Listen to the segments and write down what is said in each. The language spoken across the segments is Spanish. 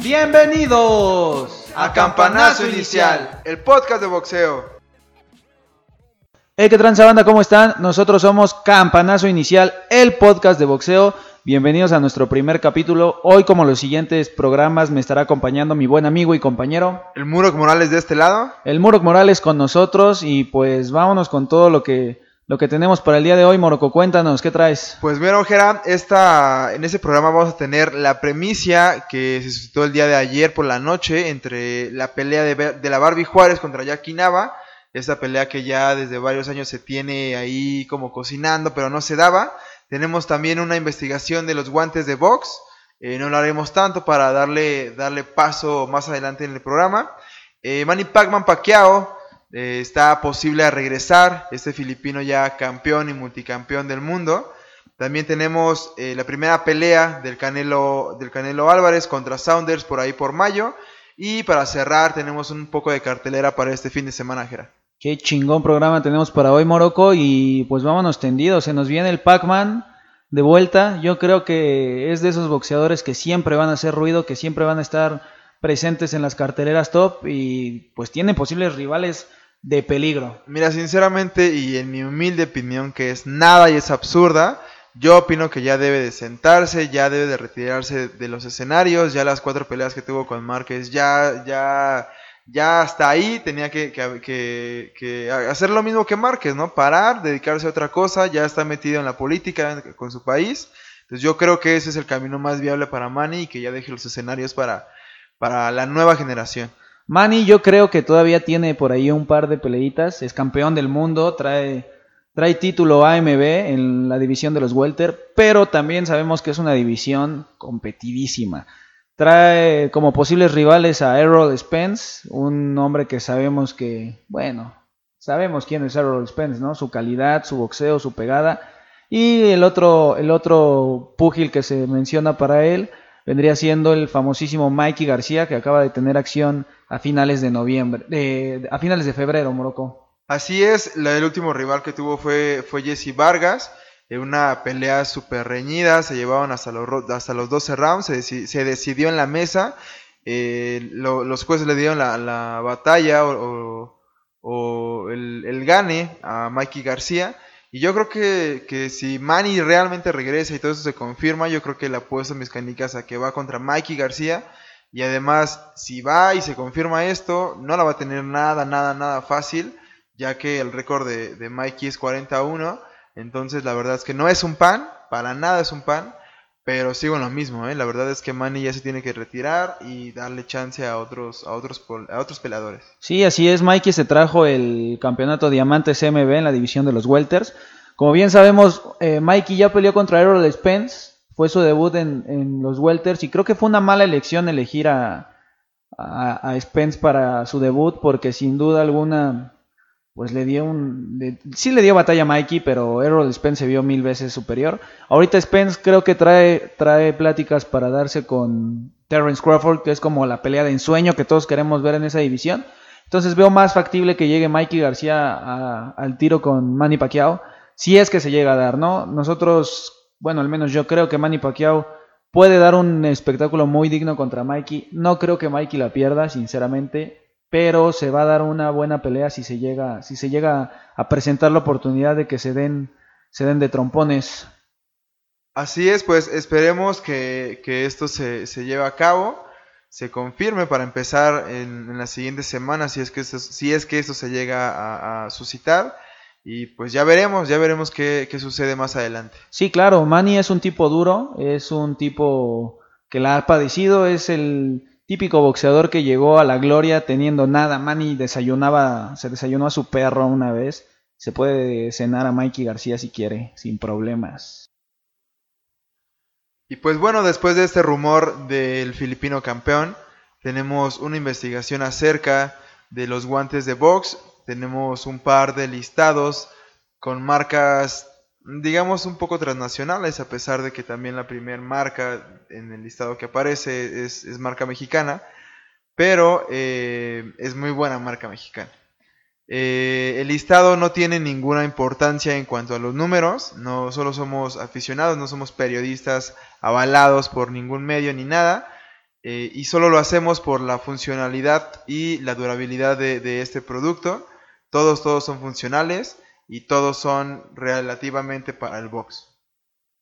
Bienvenidos a Campanazo Inicial, el podcast de boxeo. Hey, ¿qué tranza banda? ¿Cómo están? Nosotros somos Campanazo Inicial, el podcast de boxeo. Bienvenidos a nuestro primer capítulo. Hoy, como los siguientes programas, me estará acompañando mi buen amigo y compañero. El Murok Morales de este lado. El Murok Morales con nosotros y pues vámonos con todo lo que lo que tenemos para el día de hoy, Moroco, cuéntanos, ¿qué traes? Pues mira, Ojera, esta, en este programa vamos a tener la premicia que se suscitó el día de ayer por la noche entre la pelea de, la Barbie Juárez contra Jackie Nava, esta pelea que ya desde varios años se tiene ahí como cocinando, pero no se daba. Tenemos también una investigación de los guantes de box, eh, no lo haremos tanto para darle, darle paso más adelante en el programa. Eh, Manny Pacman Pacquiao eh, está posible a regresar, este filipino ya campeón y multicampeón del mundo. También tenemos eh, la primera pelea del Canelo, del Canelo Álvarez contra Saunders por ahí por mayo. Y para cerrar tenemos un poco de cartelera para este fin de semana, Jera. Qué chingón programa tenemos para hoy, Morocco. Y pues vámonos tendidos. Se nos viene el Pac-Man de vuelta. Yo creo que es de esos boxeadores que siempre van a hacer ruido, que siempre van a estar presentes en las carteleras top. Y pues tienen posibles rivales de peligro. Mira, sinceramente y en mi humilde opinión que es nada y es absurda, yo opino que ya debe de sentarse, ya debe de retirarse de los escenarios, ya las cuatro peleas que tuvo con Márquez, ya, ya, ya hasta ahí tenía que, hacer lo mismo que Márquez, ¿no? Parar, dedicarse a otra cosa, ya está metido en la política con su país. Entonces yo creo que ese es el camino más viable para Manny y que ya deje los escenarios para, para la nueva generación. Manny yo creo que todavía tiene por ahí un par de peleitas, es campeón del mundo, trae, trae título AMB en la división de los welter, pero también sabemos que es una división competidísima. Trae como posibles rivales a Errol Spence, un hombre que sabemos que, bueno, sabemos quién es Errol Spence, ¿no? Su calidad, su boxeo, su pegada. Y el otro, el otro púgil que se menciona para él vendría siendo el famosísimo Mikey García, que acaba de tener acción a finales de noviembre, a finales de febrero, Morocco. Así es, el último rival que tuvo fue, fue Jesse Vargas, una pelea súper reñida, se llevaban hasta los, hasta los 12 rounds, se, decidió en la mesa, eh, los jueces le dieron la, batalla o, el, el, gane a Mikey García, y yo creo que, que, si Manny realmente regresa y todo eso se confirma, yo creo que le apuesto mis canicas a que va contra Mikey García. Y además, si va y se confirma esto, no la va a tener nada, nada, nada fácil, ya que el récord de, de Mikey es 41. Entonces, la verdad es que no es un pan, para nada es un pan. Pero sigo en lo mismo, ¿eh? la verdad es que Manny ya se tiene que retirar y darle chance a otros, a otros, a otros peleadores. Sí, así es, Mikey se trajo el campeonato Diamante CMB en la división de los Welters. Como bien sabemos, eh, Mikey ya peleó contra Errol Spence, fue su debut en, los Welters y creo que fue una mala elección elegir a, a Spence para su debut porque sin duda alguna pues le dio un... sí le dio batalla a Mikey, pero Errol Spence se vio mil veces superior. Ahorita Spence creo que trae, trae pláticas para darse con Terrence Crawford, que es como la pelea de ensueño que todos queremos ver en esa división. Entonces veo más factible que llegue Mikey García al tiro con Manny Pacquiao, si es que se llega a dar, ¿no? Nosotros, bueno, al menos yo creo que Manny Pacquiao puede dar un espectáculo muy digno contra Mikey. No creo que Mikey la pierda, sinceramente pero se va a dar una buena pelea si se llega, si se llega a presentar la oportunidad de que se den, se den de trompones. Así es, pues esperemos que, esto se, se, lleve a cabo, se confirme para empezar en, en las siguientes semanas si es que esto, si es que esto se llega a, suscitar. Y pues ya veremos, ya veremos qué, qué, sucede más adelante. Sí, claro, Manny es un tipo duro, es un tipo que la ha padecido, es el, Típico boxeador que llegó a la gloria teniendo nada. Manny desayunaba, se desayunó a su perro una vez. Se puede cenar a Mikey García si quiere, sin problemas. Y pues bueno, después de este rumor del filipino campeón, tenemos una investigación acerca de los guantes de box. Tenemos un par de listados con marcas digamos, un poco transnacionales, a pesar de que también la primera marca en el listado que aparece es, marca mexicana, pero eh, es muy buena marca mexicana. Eh, el listado no tiene ninguna importancia en cuanto a los números, no solo somos aficionados, no somos periodistas avalados por ningún medio ni nada, eh, y solo lo hacemos por la funcionalidad y la durabilidad de, este producto. Todos, todos son funcionales y todos son relativamente para el box.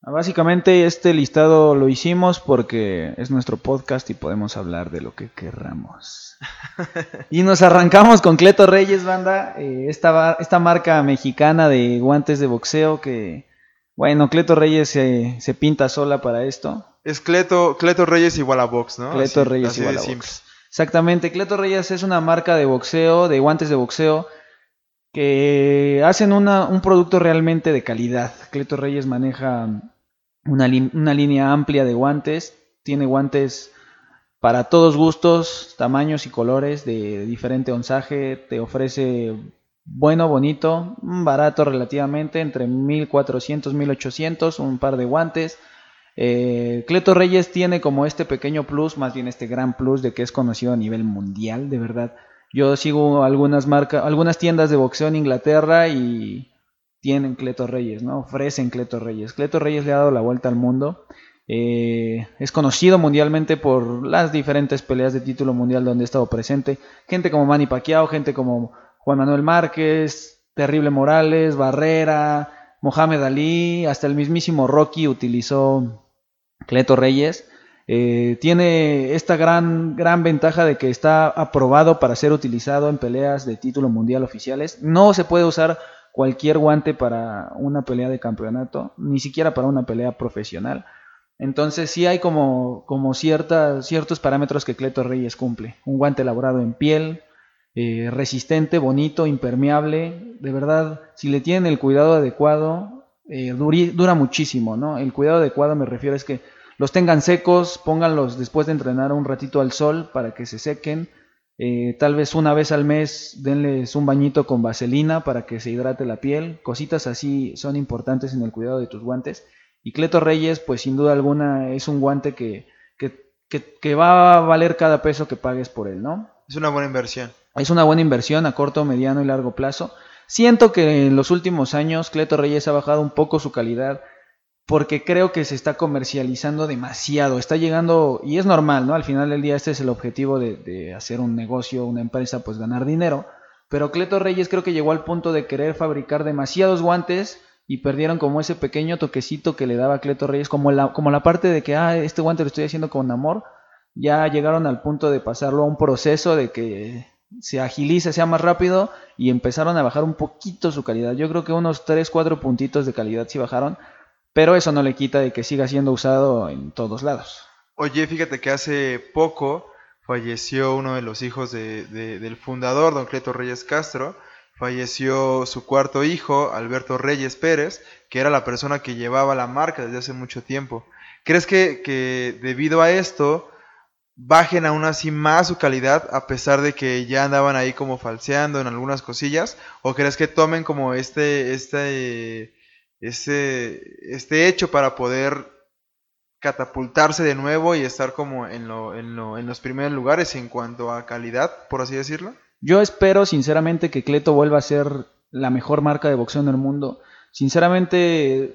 Básicamente este listado lo hicimos porque es nuestro podcast y podemos hablar de lo que querramos. y nos arrancamos con Cleto Reyes, banda, eh, esta, esta marca mexicana de guantes de boxeo que, bueno, Cleto Reyes se, pinta sola para esto. Es Cleto, Cleto Reyes igual a box, ¿no? Cleto Reyes igual a box. Exactamente, Cleto Reyes es una marca de boxeo, de guantes de boxeo, que hacen un producto realmente de calidad. Cleto Reyes maneja una, una línea amplia de guantes, tiene guantes para todos gustos, tamaños y colores de diferente onzaje, te ofrece bueno, bonito, barato relativamente, entre 1400, 1800, un par de guantes. Eh, Cleto Reyes tiene como este pequeño plus, más bien este gran plus de que es conocido a nivel mundial, de verdad. Yo sigo algunas marcas, algunas tiendas de boxeo en Inglaterra y tienen Cleto Reyes, ¿no? Ofrecen Cleto Reyes. Cleto Reyes le ha dado la vuelta al mundo. Eh, es conocido mundialmente por las diferentes peleas de título mundial donde ha estado presente. Gente como Manny Pacquiao, gente como Juan Manuel Márquez, Terrible Morales, Barrera, Mohamed Ali, hasta el mismísimo Rocky utilizó Cleto Reyes. Eh, tiene esta gran, gran ventaja de que está aprobado para ser utilizado en peleas de título mundial oficiales. No se puede usar cualquier guante para una pelea de campeonato, ni siquiera para una pelea profesional. Entonces sí hay como, como ciertos parámetros que Cleto Reyes cumple. Un guante elaborado en piel, eh, resistente, bonito, impermeable. De verdad, si le tienen el cuidado adecuado, eh, dura muchísimo, ¿no? El cuidado adecuado me refiero es que los tengan secos, pónganlos después de entrenar un ratito al sol para que se sequen. Eh, tal vez una vez al mes denles un bañito con vaselina para que se hidrate la piel. Cositas así son importantes en el cuidado de tus guantes. Y Cleto Reyes, pues sin duda alguna es un guante que, que va a valer cada peso que pagues por él, ¿no? Es una buena inversión. Es una buena inversión a corto, mediano y largo plazo. Siento que en los últimos años Cleto Reyes ha bajado un poco su calidad porque creo que se está comercializando demasiado. Está llegando, y es normal, ¿no? Al final del día este es el objetivo de, hacer un negocio, una empresa, pues ganar dinero. Pero Cleto Reyes creo que llegó al punto de querer fabricar demasiados guantes y perdieron como ese pequeño toquecito que le daba Cleto Reyes, como la, como la parte de que, ah, este guante lo estoy haciendo con amor. Ya llegaron al punto de pasarlo a un proceso de que se agilice, sea más rápido y empezaron a bajar un poquito su calidad. Yo creo que unos 3, 4 puntitos de calidad sí bajaron, pero eso no le quita de que siga siendo usado en todos lados. Oye, fíjate que hace poco falleció uno de los hijos del fundador, don Cleto Reyes Castro, falleció su cuarto hijo, Alberto Reyes Pérez, que era la persona que llevaba la marca desde hace mucho tiempo. ¿Crees que, que debido a esto bajen aún así más su calidad a pesar de que ya andaban ahí como falseando en algunas cosillas? ¿O crees que tomen como este, este, este, este hecho para poder catapultarse de nuevo y estar como en, lo, en, lo, en los primeros lugares en cuanto a calidad, por así decirlo? Yo espero sinceramente que Cleto vuelva a ser la mejor marca de boxeo en el mundo. Sinceramente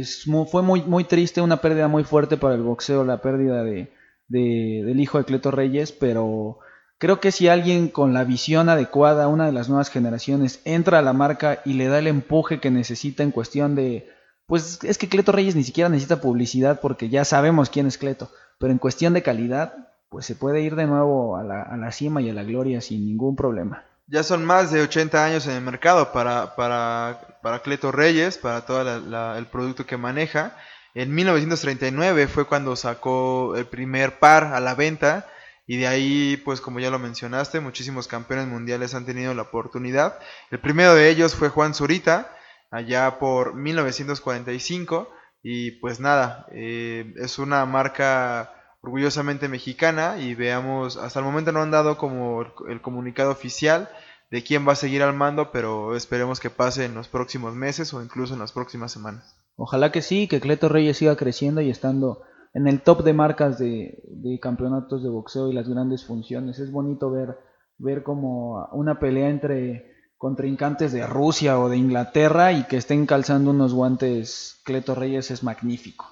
es fue muy, muy triste, una pérdida muy fuerte para el boxeo, la pérdida de, del hijo de Cleto Reyes, pero creo que si alguien con la visión adecuada, una de las nuevas generaciones, entra a la marca y le da el empuje que necesita en cuestión de, pues es que Cleto Reyes ni siquiera necesita publicidad porque ya sabemos quién es Cleto, pero en cuestión de calidad, pues se puede ir de nuevo a la, a la cima y a la gloria sin ningún problema. Ya son más de 80 años en el mercado para, para, para Cleto Reyes, para todo el producto que maneja. En 1939 fue cuando sacó el primer par a la venta y de ahí, pues como ya lo mencionaste, muchísimos campeones mundiales han tenido la oportunidad. El primero de ellos fue Juan Zurita, allá por 1945 y pues nada, eh, es una marca orgullosamente mexicana y veamos, hasta el momento no han dado como el comunicado oficial de quién va a seguir al mando, pero esperemos que pase en los próximos meses o incluso en las próximas semanas. Ojalá que sí, que Cleto Reyes siga creciendo y estando en el top de marcas de, campeonatos de boxeo y las grandes funciones. Es bonito ver, ver como una pelea entre contrincantes de Rusia o de Inglaterra y que estén calzando unos guantes Cleto Reyes es magnífico.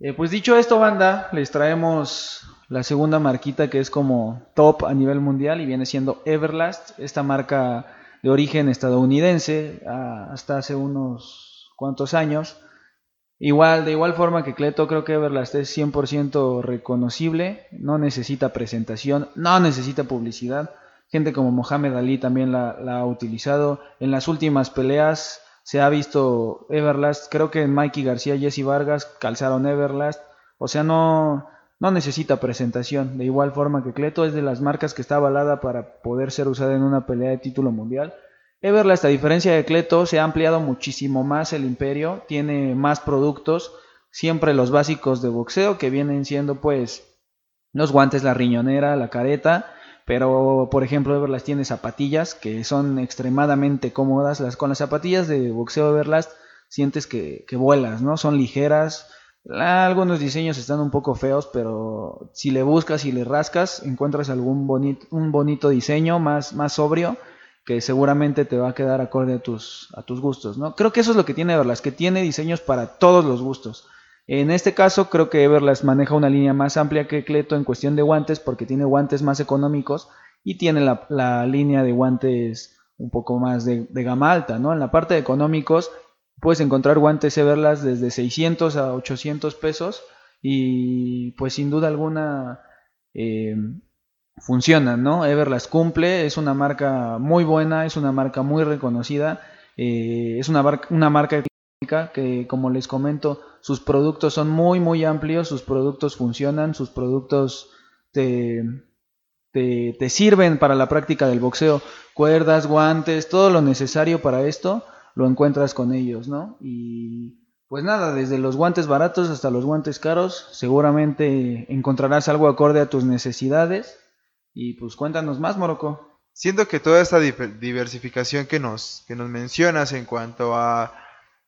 Eh, pues dicho esto, banda, les traemos la segunda marquita que es como top a nivel mundial y viene siendo Everlast, esta marca de origen estadounidense hasta hace unos cuantos años. Igual, de igual forma que Cleto, creo que Everlast es 100% reconocible, no necesita presentación, no necesita publicidad. Gente como Mohamed Ali también la, ha utilizado. En las últimas peleas se ha visto Everlast, creo que Mikey García y Jesse Vargas calzaron Everlast. O sea, no, no necesita presentación. De igual forma que Cleto es de las marcas que está avalada para poder ser usada en una pelea de título mundial. Everlast, a diferencia de Cleto, se ha ampliado muchísimo más el imperio, tiene más productos, siempre los básicos de boxeo, que vienen siendo pues los guantes, la riñonera, la careta, pero por ejemplo Everlast tiene zapatillas que son extremadamente cómodas, las, con las zapatillas de boxeo Everlast sientes que, que vuelas, ¿no? Son ligeras, algunos diseños están un poco feos, pero si le buscas y le rascas, encuentras algún bonito, un bonito diseño más, más sobrio que seguramente te va a quedar acorde a tus, a tus gustos, ¿no? Creo que eso es lo que tiene Everlast, que tiene diseños para todos los gustos. En este caso creo que Everlast maneja una línea más amplia que Cleto en cuestión de guantes porque tiene guantes más económicos y tiene la, línea de guantes un poco más de, gama alta, ¿no? En la parte de económicos puedes encontrar guantes Everlast desde 600 a 800 pesos y pues sin duda alguna eh, funcionan, ¿no? Everlast cumple, es una marca muy buena, es una marca muy reconocida, eh, es una, una marca que, como les comento, sus productos son muy, muy amplios, sus productos funcionan, sus productos te, te, te sirven para la práctica del boxeo, cuerdas, guantes, todo lo necesario para esto lo encuentras con ellos, ¿no? Y pues nada, desde los guantes baratos hasta los guantes caros, seguramente encontrarás algo acorde a tus necesidades y pues cuéntanos más, Morocco. Siento que toda esta diversificación que nos, que nos mencionas en cuanto a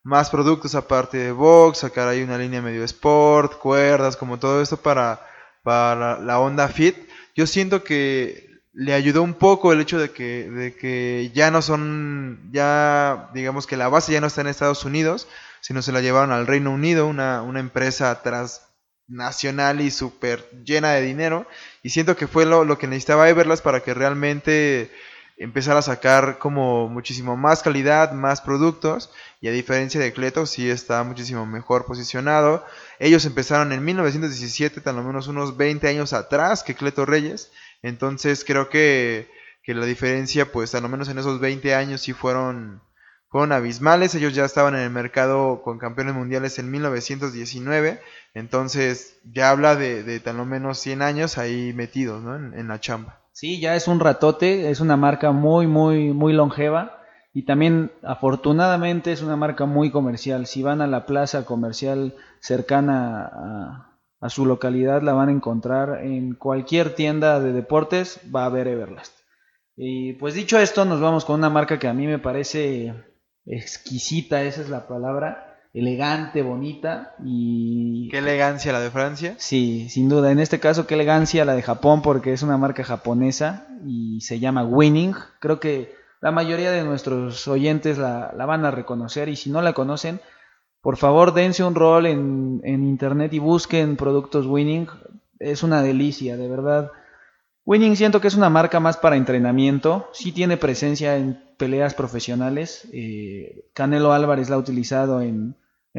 más productos aparte de box, sacar ahí una línea medio sport, cuerdas, como todo esto para, para la onda fit, yo siento que le ayudó un poco el hecho de que, de que ya no son, ya digamos que la base ya no está en Estados Unidos, sino se la llevaron al Reino Unido, una, una empresa tras nacional y súper llena de dinero. Y siento que fue lo, que necesitaba Everlast para que realmente empezara a sacar como muchísimo más calidad, más productos. Y a diferencia de Cleto, sí está muchísimo mejor posicionado. Ellos empezaron en 1917, tal lo menos unos 20 años atrás que Cleto Reyes. Entonces creo que, que la diferencia, pues a lo menos en esos 20 años sí fueron fueron abismales. Ellos ya estaban en el mercado con campeones mundiales en 1919. Entonces ya habla de, tan lo menos 100 años ahí metidos ¿no? en, la chamba. Sí, ya es un ratote. Es una marca muy, muy, muy longeva. Y también, afortunadamente, es una marca muy comercial. Si van a la plaza comercial cercana a, a su localidad, la van a encontrar en cualquier tienda de deportes. Va a haber Everlast. Y pues dicho esto, nos vamos con una marca que a mí me parece exquisita, esa es la palabra, elegante, bonita y... ¿Qué elegancia la de Francia? Sí, sin duda. En este caso, qué elegancia la de Japón porque es una marca japonesa y se llama Winning. Creo que la mayoría de nuestros oyentes la, van a reconocer y si no la conocen, por favor dense un rol en, en internet y busquen productos Winning. Es una delicia, de verdad. Winning siento que es una marca más para entrenamiento, sí tiene presencia en peleas profesionales. Eh, Canelo Álvarez la ha utilizado en,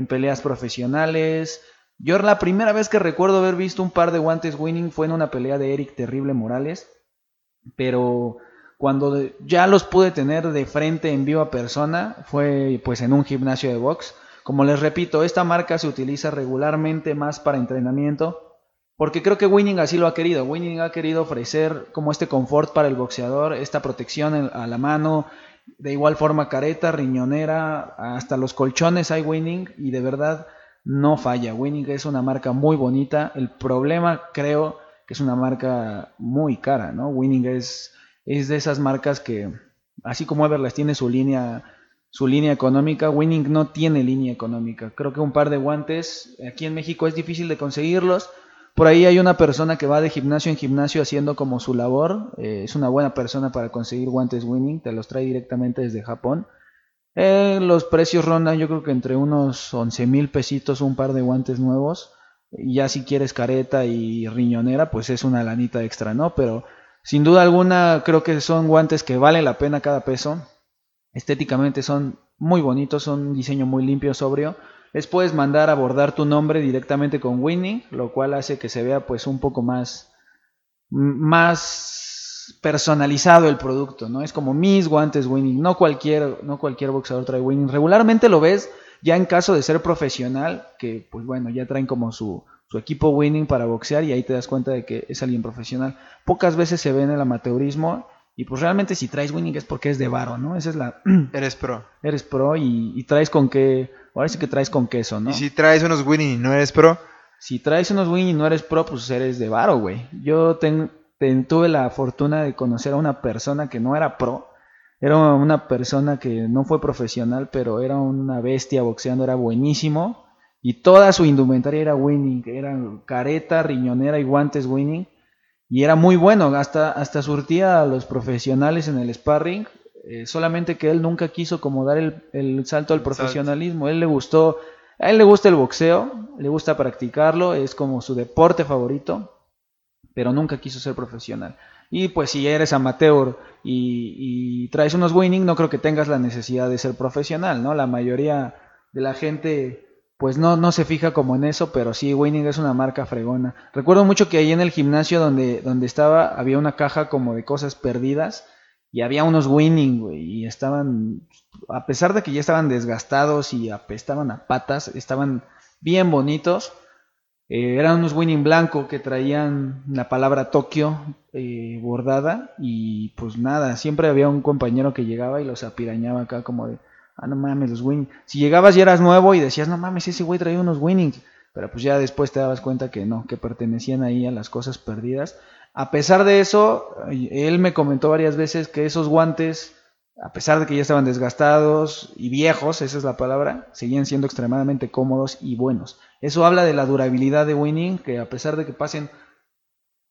peleas profesionales. Yo la primera vez que recuerdo haber visto un par de guantes winning fue en una pelea de Eric Terrible Morales. Pero cuando ya los pude tener de frente en viva persona fue pues en un gimnasio de box. Como les repito, esta marca se utiliza regularmente más para entrenamiento porque creo que Winning así lo ha querido. Winning ha querido ofrecer como este confort para el boxeador, esta protección a la mano, de igual forma careta, riñonera, hasta los colchones hay Winning y de verdad no falla. Winning es una marca muy bonita. El problema creo que es una marca muy cara, ¿no? Winning es, es de esas marcas que, así como Everlast tiene su línea, su línea económica, Winning no tiene línea económica. Creo que un par de guantes aquí en México es difícil de conseguirlos Por ahí hay una persona que va de gimnasio en gimnasio haciendo como su labor. Eh, es una buena persona para conseguir guantes winning. Te los trae directamente desde Japón. Eh, los precios rondan yo creo que entre unos 11 mil pesitos un par de guantes nuevos. Ya si quieres careta y riñonera, pues es una lanita extra, ¿no? Pero sin duda alguna creo que son guantes que valen la pena cada peso. Estéticamente son muy bonitos, son un diseño muy limpio, sobrio. Les puedes mandar a bordar tu nombre directamente con Winning, lo cual hace que se vea pues un poco más, más personalizado el producto, ¿no? Es como mis guantes Winning, no cualquier, no cualquier boxeador trae Winning. Regularmente lo ves ya en caso de ser profesional, que pues bueno, ya traen como su, su equipo winning para boxear y ahí te das cuenta de que es alguien profesional. Pocas veces se ve en el amateurismo y pues realmente si traes winning es porque es de varo, ¿no? Esa es la... Eres pro. Eres pro y, traes con qué... Ahora sí que traes con queso, ¿no? Y si traes unos winning y no eres pro. Si traes unos winning y no eres pro, pues eres de varo, güey. Yo tuve la fortuna de conocer a una persona que no era pro era una persona que no fue profesional, pero era una bestia boxeando, era buenísimo. Y toda su indumentaria era winning, era careta, riñonera y guantes winning. Y era muy bueno, hasta, hasta surtía a los profesionales en el sparring. Eh, solamente que él nunca quiso como dar el, salto al profesionalismo. Él le gustó, a él le gusta el boxeo, le gusta practicarlo, es como su deporte favorito, pero nunca quiso ser profesional. Y pues si eres amateur y, traes unos winning, no creo que tengas la necesidad de ser profesional, ¿no? La mayoría de la gente pues no, no se fija como en eso, pero sí, Winning es una marca fregona. Recuerdo mucho que ahí en el gimnasio donde, donde estaba había una caja como de cosas perdidas y había unos Winning, güey, y estaban, a pesar de que ya estaban desgastados y apestaban a patas, estaban bien bonitos eh, eran unos winning blanco que traían la palabra Tokio eh, bordada y pues nada, siempre había un compañero que llegaba y los apirañaba acá como de, ah no mames, los winning. Si llegabas y eras nuevo y decías, no mames, ese güey traía unos winning, pero pues ya después te dabas cuenta que no, que pertenecían ahí a las cosas perdidas. A pesar de eso, él me comentó varias veces que esos guantes, a pesar de que ya estaban desgastados y viejos, esa es la palabra, seguían siendo extremadamente cómodos y buenos. Eso habla de la durabilidad de Winning, que a pesar de que pasen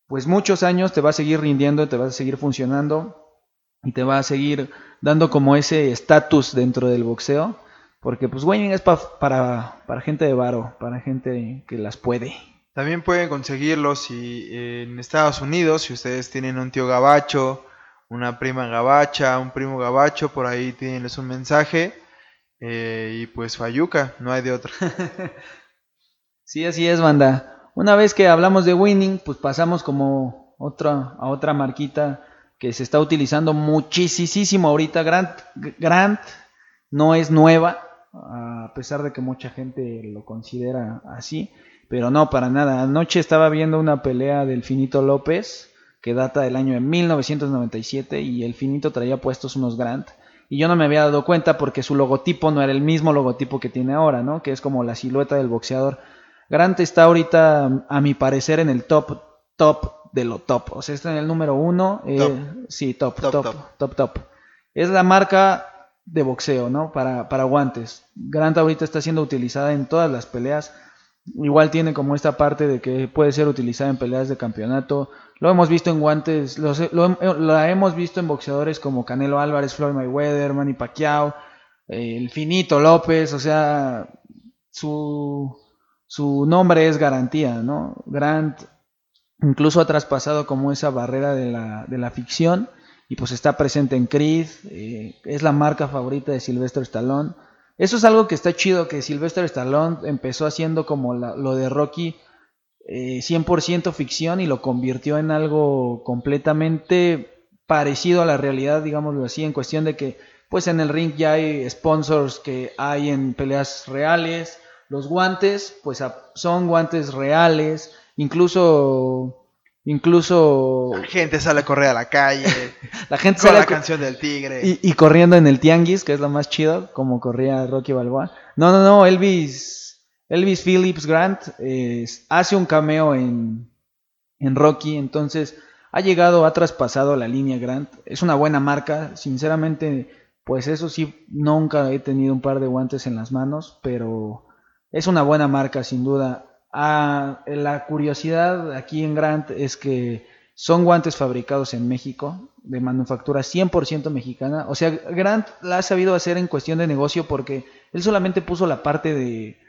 pues muchos años, te va a seguir rindiendo, te va a seguir funcionando y te va a seguir dando como ese estatus dentro del boxeo. Porque pues Winning es para, para gente de varo, para gente que las puede. También pueden conseguirlos si en Estados Unidos, si ustedes tienen un tío gabacho, una prima gabacha, un primo gabacho, por ahí tienenles un mensaje. Eh, y pues Fayuca, no hay de otra. Sí, así es, banda. Una vez que hablamos de winning, pues pasamos como otra, a otra marquita que se está utilizando muchísimo ahorita. Grant, Grant no es nueva, a pesar de que mucha gente lo considera así, pero no, para nada. Anoche estaba viendo una pelea del Finito López, que data del año de 1997, y el Finito traía puestos unos Grant. Y yo no me había dado cuenta porque su logotipo no era el mismo logotipo que tiene ahora, ¿no? Que es como la silueta del boxeador. Grant está ahorita, a mi parecer, en el top, top de lo top. O sea, está en el número uno. Eh, sí, top top, top top, Es la marca de boxeo, ¿no? Para, para guantes. Grant ahorita está siendo utilizada en todas las peleas. Igual tiene como esta parte de que puede ser utilizada en peleas de campeonato. Lo hemos visto en guantes, lo, la hemos visto en boxeadores como Canelo Álvarez, Floyd Mayweather, Manny Pacquiao, eh, el Finito López, o sea, su, su nombre es garantía, ¿no? Grant incluso ha traspasado como esa barrera de la, de la ficción y pues está presente en Creed, eh, es la marca favorita de Sylvester Stallone. Eso es algo que está chido, que Sylvester Stallone empezó haciendo como lo de Rocky 100% eh, ficción y lo convirtió en algo completamente parecido a la realidad, digámoslo así, en cuestión de que pues en el ring ya hay sponsors que hay en peleas reales, los guantes, pues son guantes reales, incluso incluso la gente sale a correr a la calle la gente sale la canción del tigre. y, corriendo en el tianguis que es lo más chido como corría Rocky Balboa. No no no Elvis Elvis Phillips Grant hace un cameo en en Rocky entonces ha llegado ha traspasado la línea Grant. Es una buena marca sinceramente pues eso sí nunca he tenido un par de guantes en las manos pero es una buena marca, sin duda. Ah, la curiosidad aquí en Grant es que son guantes fabricados en México, de manufactura 100% mexicana. O sea, Grant la ha sabido hacer en cuestión de negocio porque él solamente puso la parte de,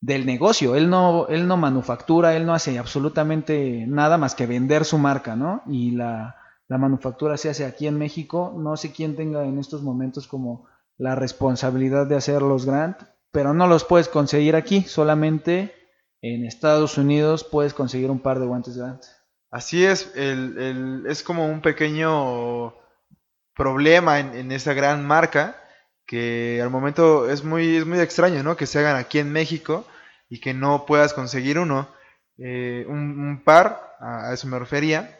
del negocio. Él no, él no manufactura, él no hace absolutamente nada más que vender su marca, ¿no? Y la, la manufactura se hace aquí en México. No sé quién tenga en estos momentos como la responsabilidad de hacer los Grant, pero no los puedes conseguir aquí, solamente en Estados Unidos puedes conseguir un par de guantes Grant. Así es, el, es como un pequeño problema en, en, esa gran marca que al momento es muy, es muy extraño, ¿no? Que se hagan aquí en México y que no puedas conseguir uno. Eh, un, par, a, eso me refería.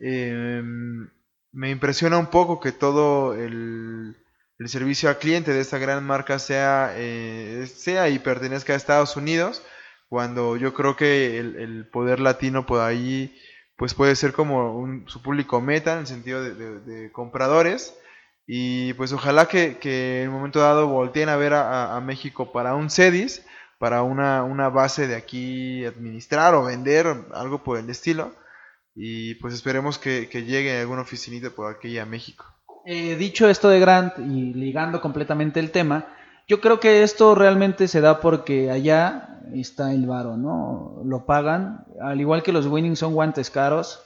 Em, me impresiona un poco que todo el, el, servicio al cliente de esta gran marca sea, eh, sea y pertenezca a Estados Unidos, cuando yo creo que el, poder latino por ahí pues puede ser como un, su público meta en el sentido de, compradores y pues ojalá que, en un momento dado volteen a ver a, México para un CEDIS para una, una base de aquí administrar o vender, algo por el estilo. Y pues esperemos que, llegue alguna oficinita por aquí a México. Eh, dicho esto de Grant y ligando completamente el tema, yo creo que esto realmente se da porque allá está el varo, ¿no? Lo pagan, al igual que los Winning son guantes caros.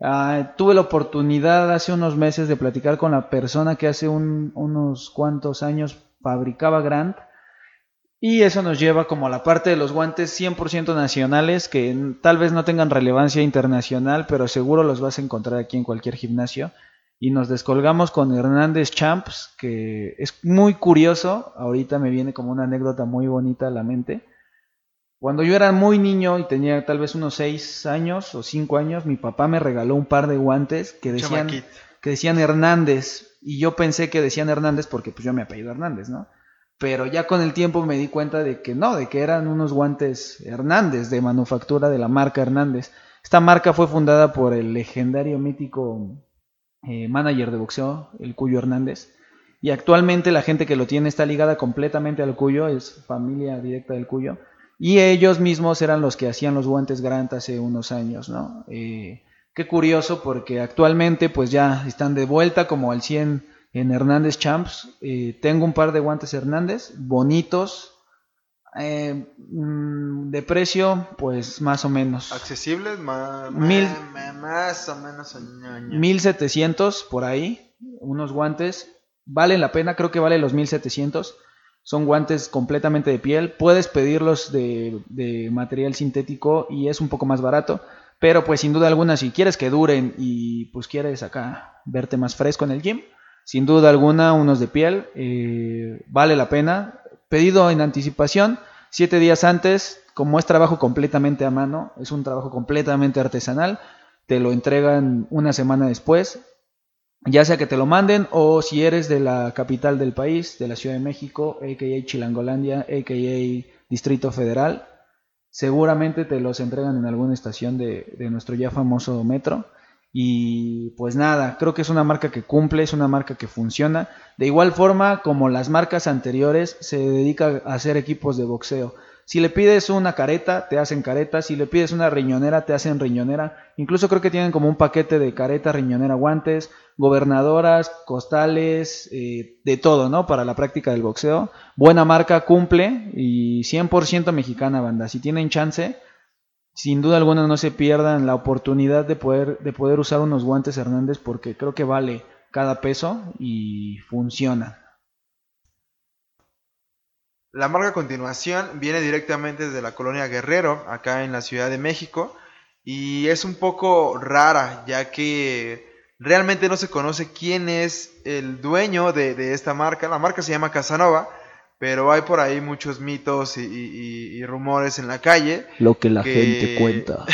Ah, tuve la oportunidad hace unos meses de platicar con la persona que hace unos cuantos años fabricaba Grant y eso nos lleva como a la parte de los guantes 100% nacionales que tal vez no tengan relevancia internacional, pero seguro los vas a encontrar aquí en cualquier gimnasio. Y nos descolgamos con Hernández Champs, que es muy curioso. Ahorita me viene como una anécdota muy bonita a la mente. Cuando yo era muy niño y tenía tal vez unos 6 años o 5 años, mi papá me regaló un par de guantes que decían, que decían Hernández. Y yo pensé que decían Hernández porque pues yo me apellido Hernández, ¿no? pero ya con el tiempo me di cuenta de que no, de que eran unos guantes Hernández de manufactura de la marca Hernández. Esta marca fue fundada por el legendario mítico eh, manager de boxeo, el Cuyo Hernández. Y actualmente la gente que lo tiene está ligada completamente al Cuyo, es familia directa del Cuyo. Y ellos mismos eran los que hacían los guantes Grant hace unos años, ¿no? Eh, qué curioso porque actualmente pues ya están de vuelta como al 100 en Hernández Champs. Eh, tengo un par de guantes Hernández, bonitos. Eh, mm, de precio, pues más o menos. ¿Accesibles? Más, Mil, más o menos. 1700 por ahí. Unos guantes. Valen la pena, creo que vale los 1700. Son guantes completamente de piel. Puedes pedirlos de, de material sintético y es un poco más barato. Pero pues sin duda alguna, si quieres que duren y pues quieres acá verte más fresco en el gym, sin duda alguna, unos de piel, eh, vale la pena. Pedido en anticipación, siete días antes, como es trabajo completamente a mano, es un trabajo completamente artesanal, te lo entregan una semana después, ya sea que te lo manden o si eres de la capital del país, de la Ciudad de México, a.k.a. Chilangolandia, a.k.a. Distrito Federal, seguramente te los entregan en alguna estación de, de nuestro ya famoso metro. Y pues nada, creo que es una marca que cumple, es una marca que funciona. De igual forma como las marcas anteriores, se dedica a hacer equipos de boxeo. Si le pides una careta, te hacen careta. Si le pides una riñonera, te hacen riñonera. Incluso creo que tienen como un paquete de careta, riñonera, guantes, gobernadoras, costales, eh, de todo, ¿no? Para la práctica del boxeo. Buena marca, cumple y 100% mexicana, banda. Si tienen chance, sin duda alguna no se pierdan la oportunidad de poder, de poder usar unos guantes Hernández porque creo que vale cada peso y funciona. La marca a continuación viene directamente desde la colonia Guerrero, acá en la Ciudad de México, y es un poco rara, ya que realmente no se conoce quién es el dueño de, de esta marca. La marca se llama Casanova, pero hay por ahí muchos mitos y, rumores en la calle. Lo que la gente cuenta.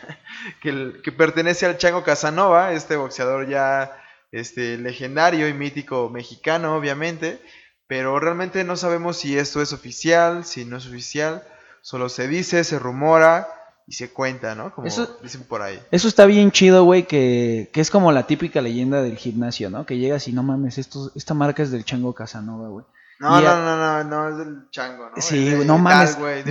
que, pertenece al Chango Casanova, este boxeador ya este, legendario y mítico mexicano, obviamente. Pero realmente no sabemos si esto es oficial, si no es oficial. Solo se dice, se rumora y se cuenta, ¿no? Como eso, dicen por ahí. Eso está bien chido, güey, que, que, es como la típica leyenda del gimnasio, ¿no? Que llegas y no mames, esto, esta marca es del Chango Casanova, güey. No, no, no, no, no, es del chango, ¿no? Sí, de- no mames. tal, de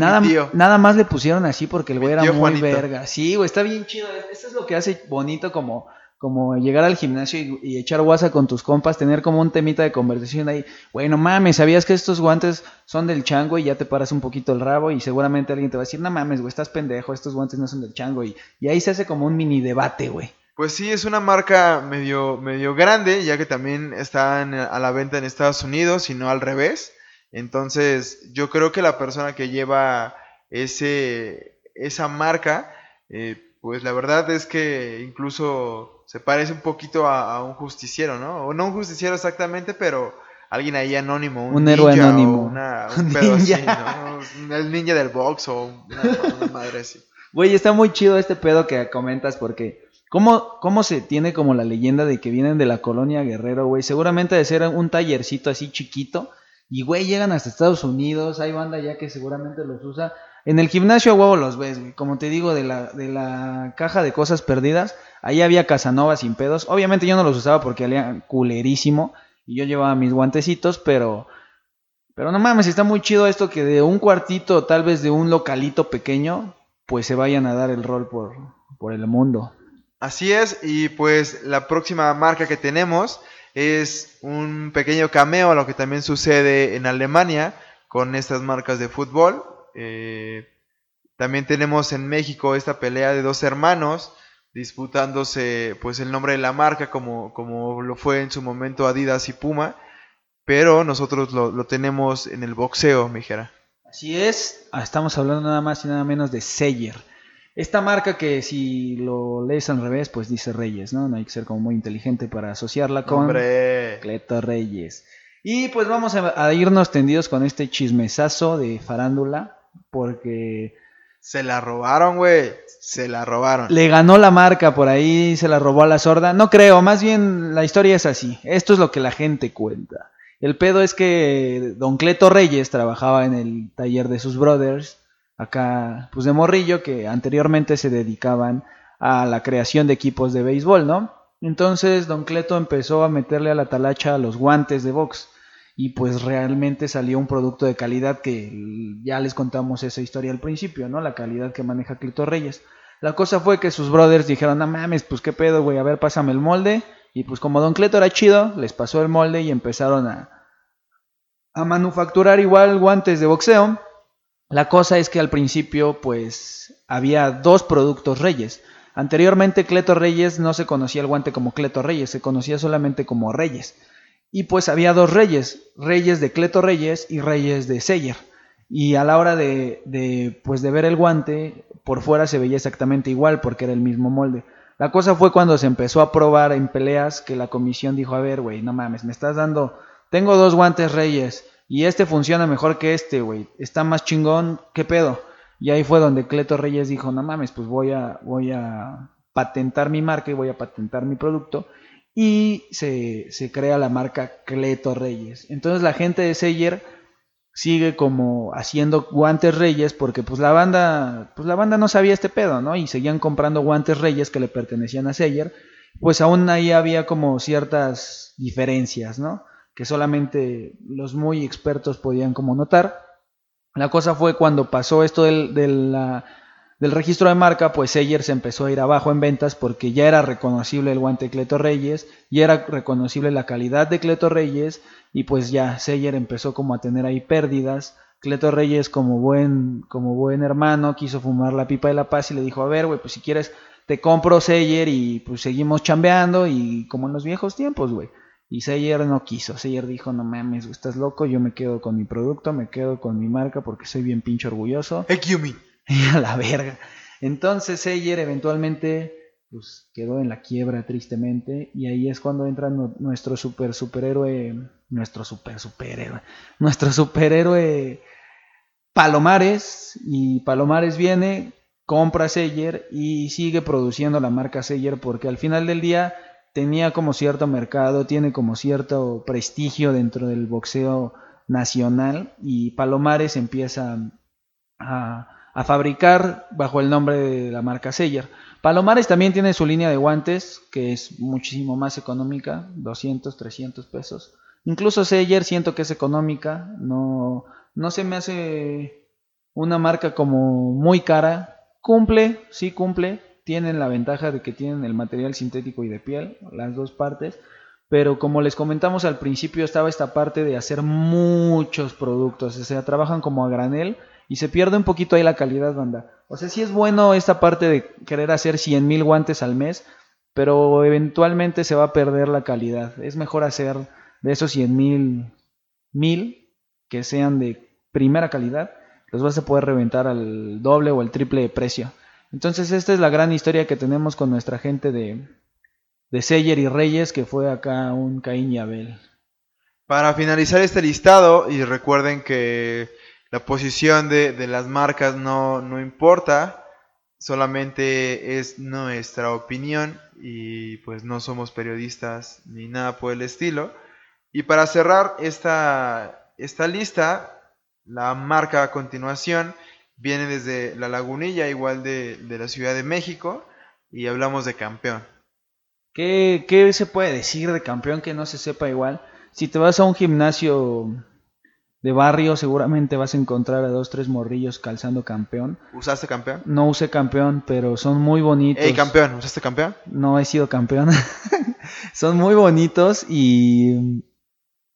nada, más le pusieron así porque el güey era muy Juanito. verga. Sí, güey, está bien chido. Eso es lo que hace bonito como, como llegar al gimnasio y, y echar guasa con tus compas, tener como un temita de conversación ahí. Güey, no mames, ¿sabías que estos guantes son del chango y ya te paras un poquito el rabo? Y seguramente alguien te va a decir, no mames, güey, estás pendejo, estos guantes no son del chango. Y, y ahí se hace como un mini debate, güey. Pues sí, es una marca medio, medio grande, ya que también está en- a la venta en Estados Unidos y no al revés. Entonces, yo creo que la persona que lleva ese, esa marca, eh, pues la verdad es que incluso se parece un poquito a, a un justiciero, ¿no? O no un justiciero exactamente, pero alguien ahí anónimo. Un, Un héroe anónimo. una- Un pedo así, ninja. ¿no? El ninja del box o una, una madre así. Güey, está muy chido este pedo que comentas porque ¿cómo, cómo se tiene como la leyenda de que vienen de la colonia Guerrero, güey? Seguramente de ser un tallercito así chiquito y, güey, llegan hasta Estados Unidos, hay banda ya que seguramente los usa. En el gimnasio a huevo los ves, güey. Como te digo, de la, de la caja de cosas perdidas, ahí había Casanova sin pedos. Obviamente yo no los usaba porque olían culerísimo y yo llevaba mis guantecitos, pero... Pero no mames, está muy chido esto que de un cuartito, tal vez de un localito pequeño, pues se vayan a dar el rol por, por el mundo. Así es, y pues la próxima marca que tenemos es un pequeño cameo a lo que también sucede en Alemania con estas marcas de fútbol. Eh, también tenemos en México esta pelea de dos hermanos disputándose pues el nombre de la marca como, como lo fue en su momento Adidas y Puma, pero nosotros lo, lo tenemos en el boxeo, me dijera. Así es, ah, estamos hablando nada más y nada menos de Seyer. Esta marca que si lo lees al revés, pues dice Reyes, ¿no? No hay que ser como muy inteligente para asociarla con Hombre, Cleto Reyes. Y pues vamos a, a irnos tendidos con este chismesazo de farándula, porque se la robaron, güey, se la robaron. le ganó la marca por ahí, se la robó a la sorda. No creo, más bien la historia es así. Esto es lo que la gente cuenta. El pedo es que Don Cleto Reyes trabajaba en el taller de sus brothers, acá, pues de Morrillo, que anteriormente se dedicaban a la creación de equipos de béisbol, ¿no? Entonces Don Cleto empezó a meterle a la talacha los guantes de box y pues realmente salió un producto de calidad que ya les contamos esa historia al principio, ¿no? La calidad que maneja Cleto Reyes. La cosa fue que sus brothers dijeron, no mames, pues qué pedo, güey, a ver, pásame el molde. Y pues como Don Cleto era chido, les pasó el molde y empezaron a, a manufacturar igual guantes de boxeo. La cosa es que al principio pues había dos productos Reyes. Anteriormente Cleto Reyes no se conocía el guante como Cleto Reyes, se conocía solamente como Reyes. Y pues había dos Reyes, Reyes de Cleto Reyes y Reyes de Seyer. Y a la hora de, de, pues de ver el guante, por fuera se veía exactamente igual porque era el mismo molde. La cosa fue cuando se empezó a probar en peleas que la comisión dijo, a ver, güey, no mames, me estás dando, tengo dos guantes Reyes y este funciona mejor que este, güey, está más chingón, ¿qué pedo? Y ahí fue donde Cleto Reyes dijo, no mames, pues voy a, voy a patentar mi marca y voy a patentar mi producto. Y se, se crea la marca Cleto Reyes. Entonces la gente de Seyer sigue como haciendo guantes Reyes porque pues la banda, pues la banda no sabía este pedo, ¿no? Y seguían comprando guantes Reyes que le pertenecían a Seyer. Pues aún ahí había como ciertas diferencias, ¿no? Que solamente los muy expertos podían como notar. La cosa fue cuando pasó esto del, del, registro de marca, pues Seyer se empezó a ir abajo en ventas porque ya era reconocible el guante Cleto Reyes, ya era reconocible la calidad de Cleto Reyes y pues ya Seyer empezó como a tener ahí pérdidas. Cleto Reyes como buen, como buen hermano quiso fumar la pipa de la paz y le dijo, a ver, güey, pues si quieres te compro Seyer y pues seguimos chambeando y como en los viejos tiempos, güey. Y Seyer no quiso. Seyer dijo, no mames, estás loco, yo me quedo con mi producto, me quedo con mi marca porque soy bien pinche orgulloso. Y a la verga. Entonces Seyer eventualmente pues quedó en la quiebra tristemente y ahí es cuando entra nu- nuestro super superhéroe, nuestro super superhéroe, nuestro superhéroe Palomares y Palomares viene, compra Seyer y sigue produciendo la marca Seyer porque al final del día tenía como cierto mercado, tiene como cierto prestigio dentro del boxeo nacional y Palomares empieza a, fabricar bajo el nombre de la marca Seyer. Palomares también tiene su línea de guantes que es muchísimo más económica, 200, 300 pesos. Incluso Seller siento que es económica, no, no se me hace una marca como muy cara. Cumple, sí cumple, tienen la ventaja de que tienen el material sintético y de piel, las dos partes, pero como les comentamos al principio estaba esta parte de hacer muchos productos, o sea, trabajan como a granel y se pierde un poquito ahí la calidad, banda. O sea, sí es bueno esta parte de querer hacer 100 mil guantes al mes, pero eventualmente se va a perder la calidad. Es mejor hacer de esos 100 mil, mil que sean de primera calidad, los vas a poder reventar al doble o el triple de precio. Entonces esta es la gran historia que tenemos con nuestra gente de, de Seller y Reyes, que fue acá un Caín y Abel. Para finalizar este listado, y recuerden que la posición de, de las marcas no, no importa, solamente es nuestra opinión y pues no somos periodistas ni nada por el estilo. Y para cerrar esta, esta lista, la marca a continuación viene desde la lagunilla, igual de, de la Ciudad de México, y hablamos de campeón. ¿Qué, ¿Qué se puede decir de campeón que no se sepa igual? Si te vas a un gimnasio de barrio, seguramente vas a encontrar a dos, tres morrillos calzando campeón. ¿Usaste campeón? No usé campeón, pero son muy bonitos. Ey, campeón, ¿usaste campeón? No he sido campeón. son muy bonitos y,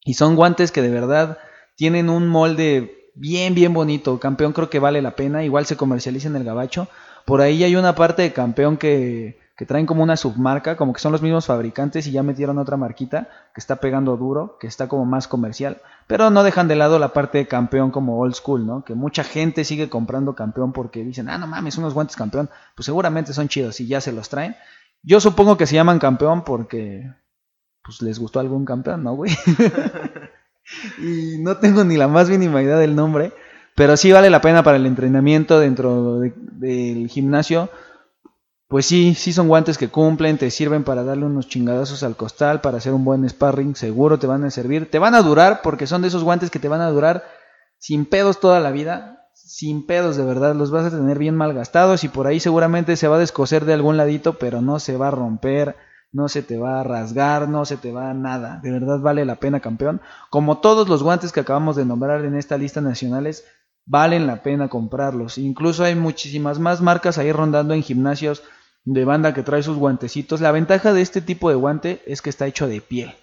y son guantes que de verdad tienen un molde bien, bien bonito. Campeón creo que vale la pena. Igual se comercializa en el gabacho. Por ahí hay una parte de campeón que, que traen como una submarca, como que son los mismos fabricantes y ya metieron otra marquita que está pegando duro, que está como más comercial, pero no dejan de lado la parte de campeón como old school, ¿no? Que mucha gente sigue comprando campeón porque dicen, ah, no mames, unos guantes campeón, pues seguramente son chidos y ya se los traen. Yo supongo que se llaman campeón porque pues les gustó algún campeón, ¿no, güey? y no tengo ni la más mínima idea del nombre, pero sí vale la pena para el entrenamiento dentro de, del gimnasio. Pues sí, sí son guantes que cumplen, te sirven para darle unos chingadazos al costal, para hacer un buen sparring, seguro te van a servir, te van a durar porque son de esos guantes que te van a durar sin pedos toda la vida, sin pedos de verdad, los vas a tener bien mal gastados y por ahí seguramente se va a descoser de algún ladito, pero no se va a romper, no se te va a rasgar, no se te va a nada, de verdad vale la pena campeón. Como todos los guantes que acabamos de nombrar en esta lista nacionales, valen la pena comprarlos. Incluso hay muchísimas más marcas ahí rondando en gimnasios de banda que trae sus guantecitos. La ventaja de este tipo de guante es que está hecho de piel,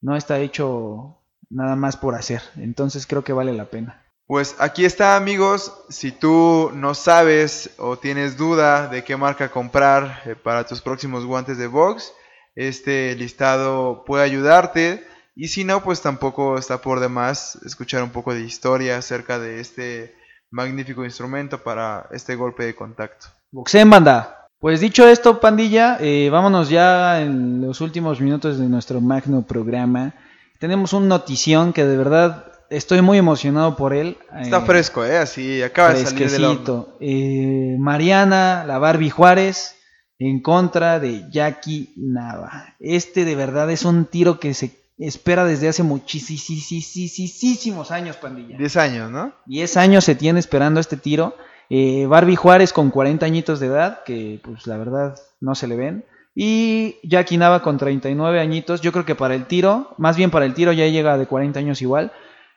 no está hecho nada más por hacer. Entonces creo que vale la pena. Pues aquí está amigos, si tú no sabes o tienes duda de qué marca comprar eh, para tus próximos guantes de box, este listado puede ayudarte y si no, pues tampoco está por demás escuchar un poco de historia acerca de este magnífico instrumento para este golpe de contacto. Boxen banda. Pues dicho esto, pandilla, eh, vámonos ya en los últimos minutos de nuestro magno programa. Tenemos un notición que de verdad estoy muy emocionado por él. Está Eh, fresco, ¿eh? Así acaba de salir del horno. Eh, Mariana, la Barbie Juárez, en contra de Jackie Nava. Este de verdad es un tiro que se espera desde hace muchísimos años, pandilla. 10 años, ¿no? 10 años se tiene esperando este tiro. Eh, Barbie Juárez con 40 añitos de edad, que pues la verdad no se le ven. Y Jackie Nava con 39 añitos. Yo creo que para el tiro, más bien para el tiro ya llega de 40 años igual.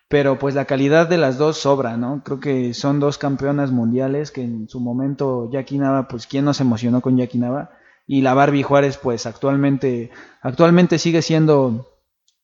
Pero pues la calidad de las dos sobra, ¿no? Creo que son dos campeonas mundiales que en su momento Jackie Nava, pues quién no se emocionó con Jackie Nava. Y la Barbie Juárez pues actualmente, actualmente sigue siendo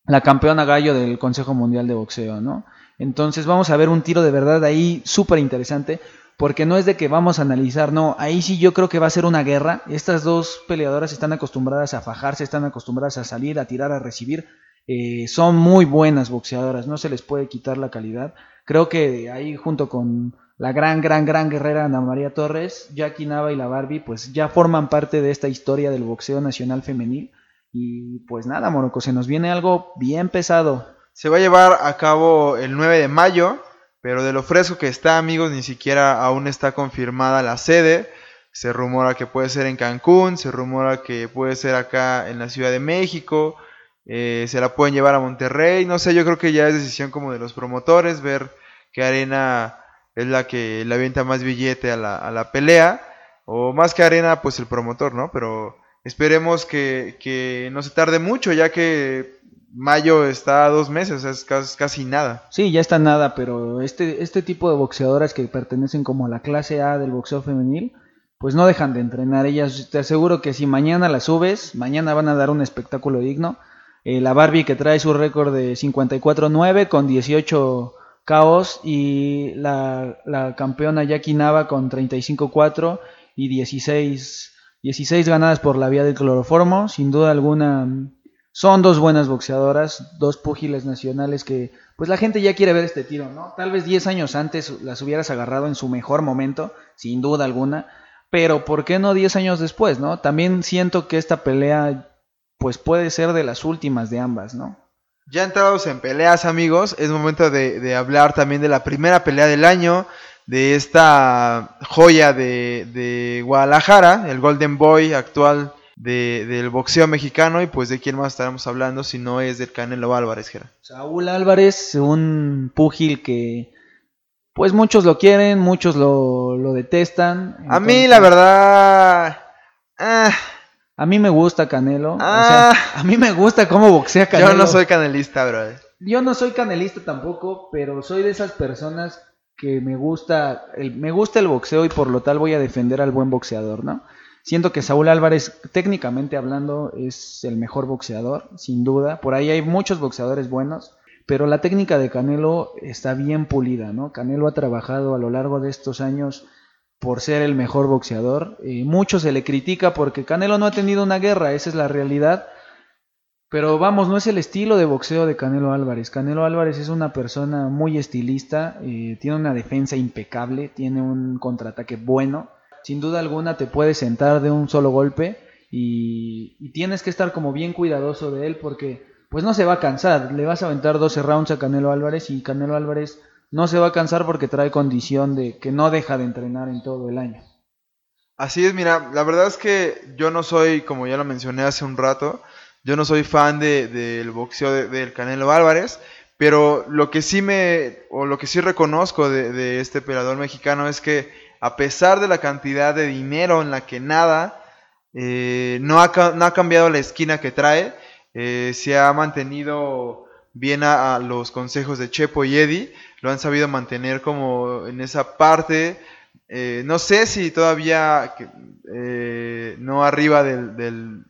la campeona gallo del Consejo Mundial de Boxeo, ¿no? Entonces vamos a ver un tiro de verdad ahí súper interesante, porque no es de que vamos a analizar, no, ahí sí yo creo que va a ser una guerra. Estas dos peleadoras están acostumbradas a fajarse, están acostumbradas a salir, a tirar, a recibir. Eh, son muy buenas boxeadoras, no se les puede quitar la calidad. Creo que ahí junto con la gran, gran, gran guerrera Ana María Torres, Jackie Nava y la Barbie, pues ya forman parte de esta historia del boxeo nacional femenil. Y pues nada, Moroco, se nos viene algo bien pesado. Se va a llevar a cabo el 9 de mayo, pero de lo fresco que está, amigos, ni siquiera aún está confirmada la sede. Se rumora que puede ser en Cancún, se rumora que puede ser acá en la Ciudad de México, eh, se la pueden llevar a Monterrey, no sé, yo creo que ya es decisión como de los promotores, ver qué arena es la que le avienta más billete a la, a la pelea, o más que arena, pues el promotor, ¿no? Pero esperemos que, que no se tarde mucho, ya que mayo está a dos meses, es casi, nada. Sí, ya está nada, pero este, este tipo de boxeadoras que pertenecen como a la clase A del boxeo femenil, pues no dejan de entrenar. Ellas, te aseguro que si mañana las subes, mañana van a dar un espectáculo digno. Eh, la Barbie que trae su récord de 54-9 con 18 caos y la, la campeona Jackie Nava con 35-4 y 16, 16 ganadas por la vía del cloroformo. Sin duda alguna son dos buenas boxeadoras, dos púgiles nacionales que pues la gente ya quiere ver este tiro, ¿no? Tal vez 10 años antes las hubieras agarrado en su mejor momento, sin duda alguna, pero ¿por qué no 10 años después, no? También siento que esta pelea pues puede ser de las últimas de ambas, ¿no? Ya entrados en peleas, amigos, es momento de, de hablar también de la primera pelea del año, de esta joya de, de Guadalajara, el Golden Boy actual de, del boxeo mexicano y pues de quién más estaremos hablando si no es del Canelo Álvarez, Gera. Saúl Álvarez, un púgil que pues muchos lo quieren, muchos lo, lo detestan. A mí la verdad... Ah, a mí me gusta Canelo. Ah, a mí me gusta cómo boxea Canelo. Yo no soy canelista, bro. Yo no soy canelista tampoco, pero soy de esas personas que me gusta el, me gusta el boxeo y por lo tal voy a defender al buen boxeador, ¿no? Siento que Saúl Álvarez, técnicamente hablando, es el mejor boxeador, sin duda. Por ahí hay muchos boxeadores buenos, pero la técnica de Canelo está bien pulida, ¿no? Canelo ha trabajado a lo largo de estos años por ser el mejor boxeador. y mucho se le critica porque Canelo no ha tenido una guerra, esa es la realidad. Pero vamos, no es el estilo de boxeo de Canelo Álvarez. Canelo Álvarez es una persona muy estilista, eh, tiene una defensa impecable, tiene un contraataque bueno sin duda alguna te puede sentar de un solo golpe y, tienes que estar como bien cuidadoso de él porque pues no se va a cansar. Le vas a aventar 12 rounds a Canelo Álvarez y Canelo Álvarez no se va a cansar porque trae condición de que no deja de entrenar en todo el año. Así es, mira, la verdad es que yo no soy, como ya lo mencioné hace un rato, yo no soy fan del de, boxeo del Canelo Álvarez, pero lo que sí me, o lo que sí reconozco de, de este peleador mexicano es que a pesar de la cantidad de dinero en la que nada, eh, no, ha, no, ha, cambiado la esquina que trae, eh, se ha mantenido bien a, los consejos de Chepo y Eddie, lo han sabido mantener como en esa parte, eh, no sé si todavía no arriba del,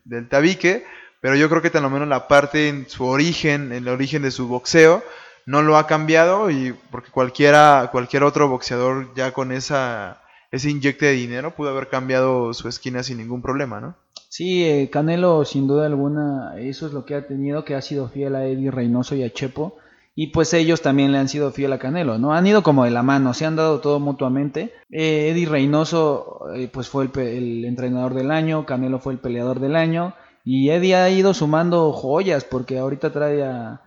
del, tabique, pero yo creo que lo menos la parte en su origen, en el origen de su boxeo, no lo ha cambiado y porque cualquiera, cualquier otro boxeador ya con esa ese inyecte de dinero pudo haber cambiado su esquina sin ningún problema, ¿no? Sí, eh, Canelo sin duda alguna, eso es lo que ha tenido, que ha sido fiel a Eddie Reynoso y a Chepo, y pues ellos también le han sido fiel a Canelo, ¿no? Han ido como de la mano, se han dado todo mutuamente. Eh, Eddie Reynoso eh, pues fue el, entrenador del año, Canelo fue el peleador del año, y Eddie ha ido sumando joyas, porque ahorita trae a,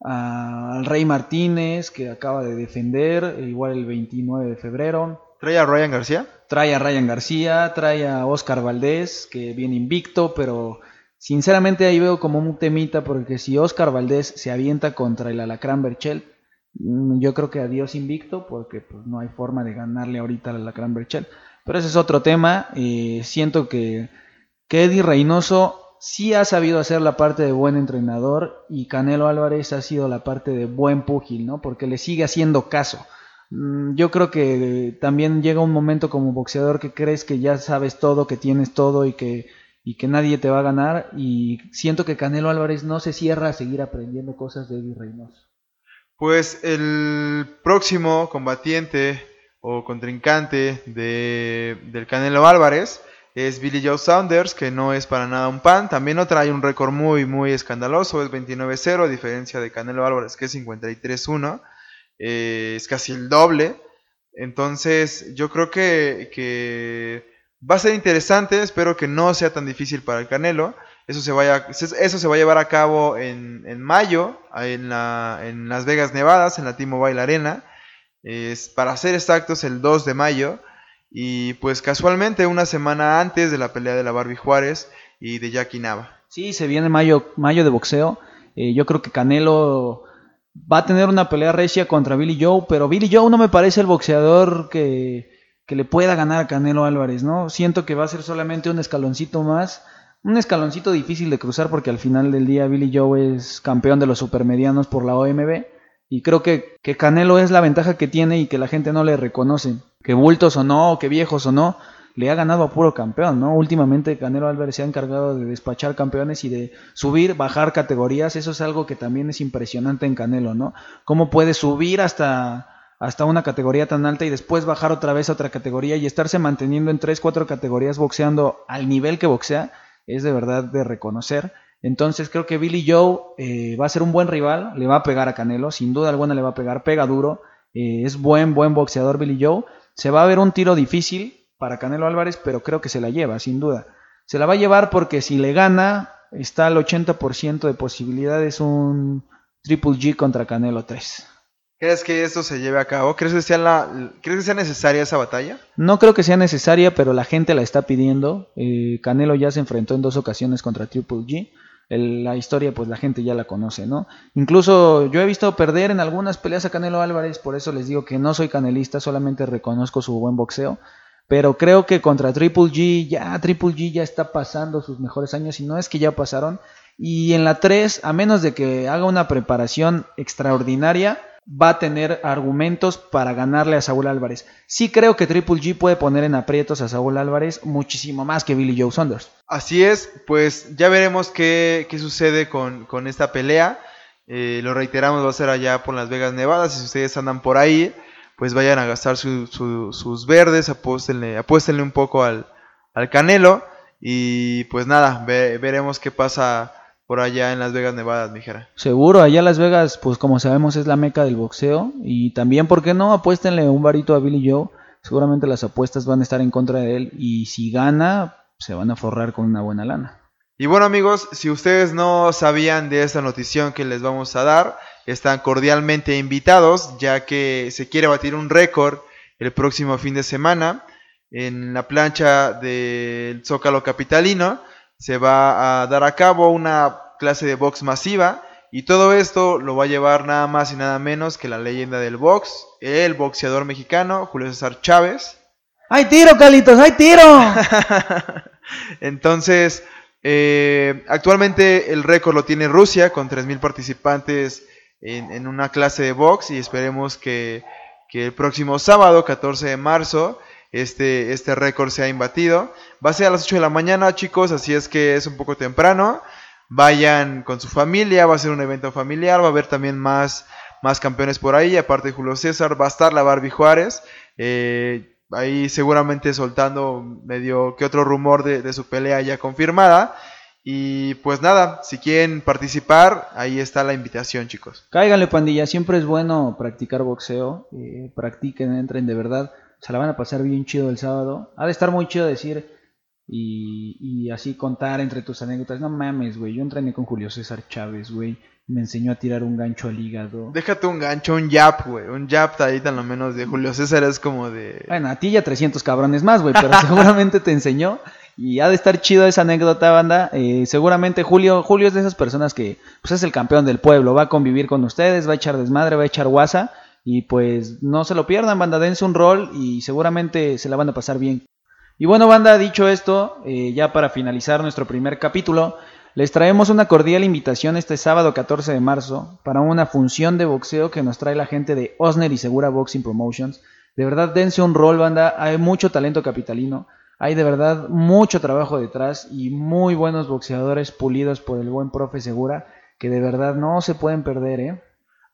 al Rey Martínez, que acaba de defender, igual el 29 de febrero. ¿Trae a Ryan García? Trae a Ryan García, trae a Oscar Valdés, que viene invicto, pero sinceramente ahí veo como un temita, porque si Oscar Valdés se avienta contra el Alacrán Berchel, mm, yo creo que adiós invicto, porque pues, no hay forma de ganarle ahorita al Alacrán Berchel. Pero ese es otro tema. Eh, siento que, que Eddie Reynoso sí ha sabido hacer la parte de buen entrenador y Canelo Álvarez ha sido la parte de buen púgil, ¿no? Porque le sigue haciendo caso. Mm, yo creo que también llega un momento como boxeador que crees que ya sabes todo, que tienes todo y que, y que nadie te va a ganar. Y siento que Canelo Álvarez no se cierra a seguir aprendiendo cosas de Eddie Reynoso. Pues el próximo combatiente o contrincante de, del Canelo Álvarez es Billy Joe Saunders, que no es para nada un pan. También no trae un récord muy, muy escandaloso, es 29-0, a diferencia de Canelo Álvarez, que es 53-1. Eh, es casi el doble. Entonces, yo creo que, va a ser interesante, espero que no sea tan difícil para el Canelo. Eso se, vaya, eso se va a llevar a cabo en, mayo, en, la, en Las Vegas, Nevada, en la T-Mobile Arena. Es, para ser exactos, el 2 de mayo. Y pues casualmente una semana antes de la pelea de la Barbie Juárez y de Jackie Nava. Sí, se viene mayo, mayo de boxeo. Eh, yo creo que Canelo va a tener una pelea recia contra Billy Joe, pero Billy Joe no me parece el boxeador que, que le pueda ganar a Canelo Álvarez, ¿no? Siento que va a ser solamente un escaloncito más un escaloncito difícil de cruzar porque al final del día Billy Joe es campeón de los supermedianos por la OMB y creo que, que Canelo es la ventaja que tiene y que la gente no le reconoce. Que bultos o no, que viejos o no, le ha ganado a puro campeón, ¿no? Últimamente Canelo Álvarez se ha encargado de despachar campeones y de subir, bajar categorías. Eso es algo que también es impresionante en Canelo, ¿no? Cómo puede subir hasta, hasta una categoría tan alta y después bajar otra vez a otra categoría y estarse manteniendo en tres, cuatro categorías boxeando al nivel que boxea, es de verdad de reconocer. Entonces creo que Billy Joe eh, va a ser un buen rival, le va a pegar a Canelo, sin duda alguna le va a pegar, pega duro, eh, es buen, buen boxeador Billy Joe. Se va a ver un tiro difícil, para Canelo Álvarez, pero creo que se la lleva, sin duda. Se la va a llevar porque si le gana, está al 80% de posibilidades un Triple G contra Canelo 3. ¿Crees que esto se lleve a cabo? ¿Crees que, sea la, ¿Crees que sea necesaria esa batalla? No creo que sea necesaria, pero la gente la está pidiendo. Eh, Canelo ya se enfrentó en dos ocasiones contra Triple G. la historia, pues la gente ya la conoce, ¿no? Incluso yo he visto perder en algunas peleas a Canelo Álvarez, por eso les digo que no soy canelista, solamente reconozco su buen boxeo. Pero creo que contra Triple G, ya Triple G ya está pasando sus mejores años y no es que ya pasaron. Y en la 3, a menos de que haga una preparación extraordinaria, va a tener argumentos para ganarle a Saúl Álvarez. Sí creo que Triple G puede poner en aprietos a Saúl Álvarez muchísimo más que Billy Joe Saunders. Así es, pues ya veremos qué, sucede con, esta pelea. Eh, lo reiteramos, va a ser allá por Las Vegas, Nevada. Si ustedes andan por ahí, pues vayan a gastar sus verdes, apuéstenle un poco al, al Canelo y pues nada, veremos qué pasa por allá en Las Vegas, Nevada, mijera. Seguro, allá Las Vegas, pues como sabemos es la meca del boxeo y también, ¿por qué no? Apuéstenle un varito a Billy Joe, seguramente las apuestas van a estar en contra de él y si gana, se van a forrar con una buena lana. Y bueno amigos, si ustedes no sabían de esta notición que les vamos a dar, están cordialmente invitados ya que se quiere batir un récord el próximo fin de semana en la plancha del Zócalo Capitalino. Se va a dar a cabo una clase de box masiva y todo esto lo va a llevar nada más y nada menos que la leyenda del box, el boxeador mexicano Julio César Chávez. ¡Hay tiro, Calitos! ¡Hay tiro! Entonces, eh, actualmente el récord lo tiene Rusia con 3.000 participantes en, una clase de box y esperemos que, el próximo sábado, 14 de marzo, este, este récord sea imbatido. Va a ser a las 8 de la mañana, chicos, así es que es un poco temprano. Vayan con su familia, va a ser un evento familiar, va a haber también más, más campeones por ahí, aparte de Julio César, va a estar la Barbie Juárez. Eh, ahí seguramente soltando medio que otro rumor de, de su pelea ya confirmada. Y pues nada, si quieren participar, ahí está la invitación, chicos. Cáiganle, pandilla, siempre es bueno practicar boxeo. Eh, practiquen, entren de verdad. Se la van a pasar bien chido el sábado. Ha de estar muy chido decir y, y así contar entre tus anécdotas. No mames, güey. Yo entrené con Julio César Chávez, güey. Me enseñó a tirar un gancho al hígado. Déjate un gancho, un jab, güey. Un jab ahí tan lo menos de Julio César es como de... Bueno, a ti ya 300 cabrones más, güey. Pero seguramente te enseñó. Y ha de estar chido esa anécdota, banda. Eh, seguramente Julio, Julio es de esas personas que pues es el campeón del pueblo, va a convivir con ustedes, va a echar desmadre, va a echar guasa. Y pues no se lo pierdan, banda, dense un rol y seguramente se la van a pasar bien. Y bueno, banda, dicho esto, eh, ya para finalizar nuestro primer capítulo, les traemos una cordial invitación este sábado 14 de marzo para una función de boxeo que nos trae la gente de Osner y Segura Boxing Promotions. De verdad, dense un rol, banda, hay mucho talento capitalino. Hay de verdad mucho trabajo detrás y muy buenos boxeadores pulidos por el buen profe Segura que de verdad no se pueden perder, ¿eh?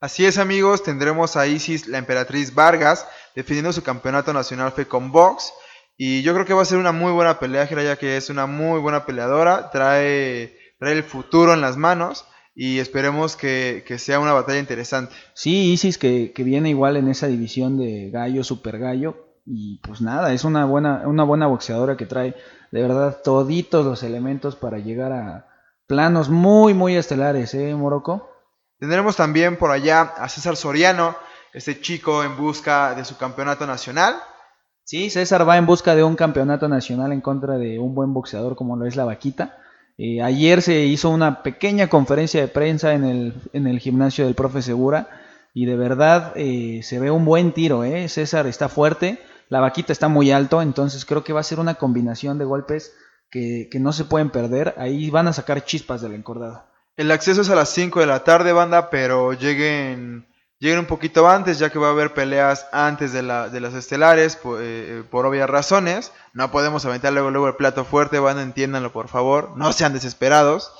Así es amigos, tendremos a Isis, la emperatriz Vargas, defendiendo su campeonato nacional con Box. Y yo creo que va a ser una muy buena pelea, ya que es una muy buena peleadora, trae, trae el futuro en las manos y esperemos que, sea una batalla interesante. Sí, Isis que, que, viene igual en esa división de gallo, super gallo, y pues nada, es una buena, una buena boxeadora que trae de verdad toditos los elementos para llegar a planos muy, muy estelares, ¿eh, Morocco? Tendremos también por allá a César Soriano, este chico en busca de su campeonato nacional. Sí, César va en busca de un campeonato nacional en contra de un buen boxeador como lo es la Vaquita. Eh, ayer se hizo una pequeña conferencia de prensa en el, en el gimnasio del profe Segura y de verdad eh, se ve un buen tiro, ¿eh? César está fuerte, la vaquita está muy alto, entonces creo que va a ser una combinación de golpes que, que no se pueden perder. Ahí van a sacar chispas del encordado. El acceso es a las 5 de la tarde, banda, pero lleguen, lleguen un poquito antes, ya que va a haber peleas antes de, la, de las estelares, por, eh, por obvias razones. No podemos aventar luego, luego el plato fuerte, banda, entiéndanlo por favor, no sean desesperados.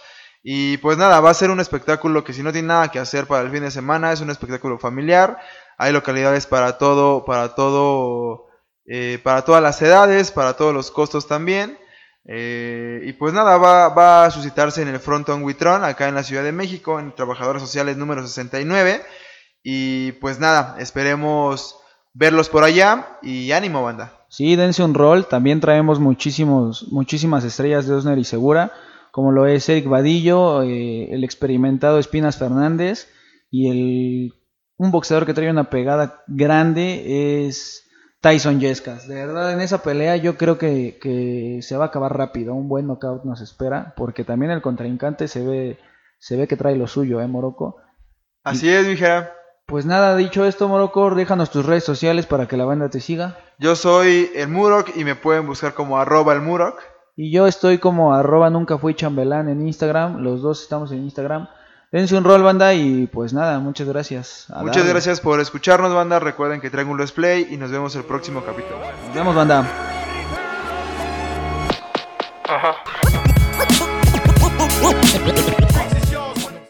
Y pues nada, va a ser un espectáculo que si no tiene nada que hacer para el fin de semana, es un espectáculo familiar. Hay localidades para todo, para todo, eh, para todas las edades, para todos los costos también. Eh, y pues nada, va, va, a suscitarse en el Fronton Witron, acá en la Ciudad de México, en Trabajadores Sociales número 69. Y pues nada, esperemos verlos por allá y ánimo, banda. Sí, dense un rol. También traemos muchísimos, muchísimas estrellas de Osner y Segura como lo es Eric Vadillo, eh, el experimentado Espinas Fernández y el un boxeador que trae una pegada grande es Tyson Yescas. De verdad, en esa pelea yo creo que, que, se va a acabar rápido. Un buen knockout nos espera, porque también el contrincante se ve, se ve que trae lo suyo, ¿eh, Morocco? Así y, es, mijera. Pues nada, dicho esto, Morocco, déjanos tus redes sociales para que la banda te siga. Yo soy el Murok y me pueden buscar como arroba el Murok. Y yo estoy como arroba nunca fui chambelán en Instagram. Los dos estamos en Instagram. Dense un rol, banda, y pues nada, muchas gracias. muchas darle. gracias por escucharnos, banda. Recuerden que traigo un Let's Play y nos vemos el próximo capítulo. Nos vemos, banda. Ajá.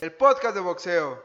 El podcast de boxeo.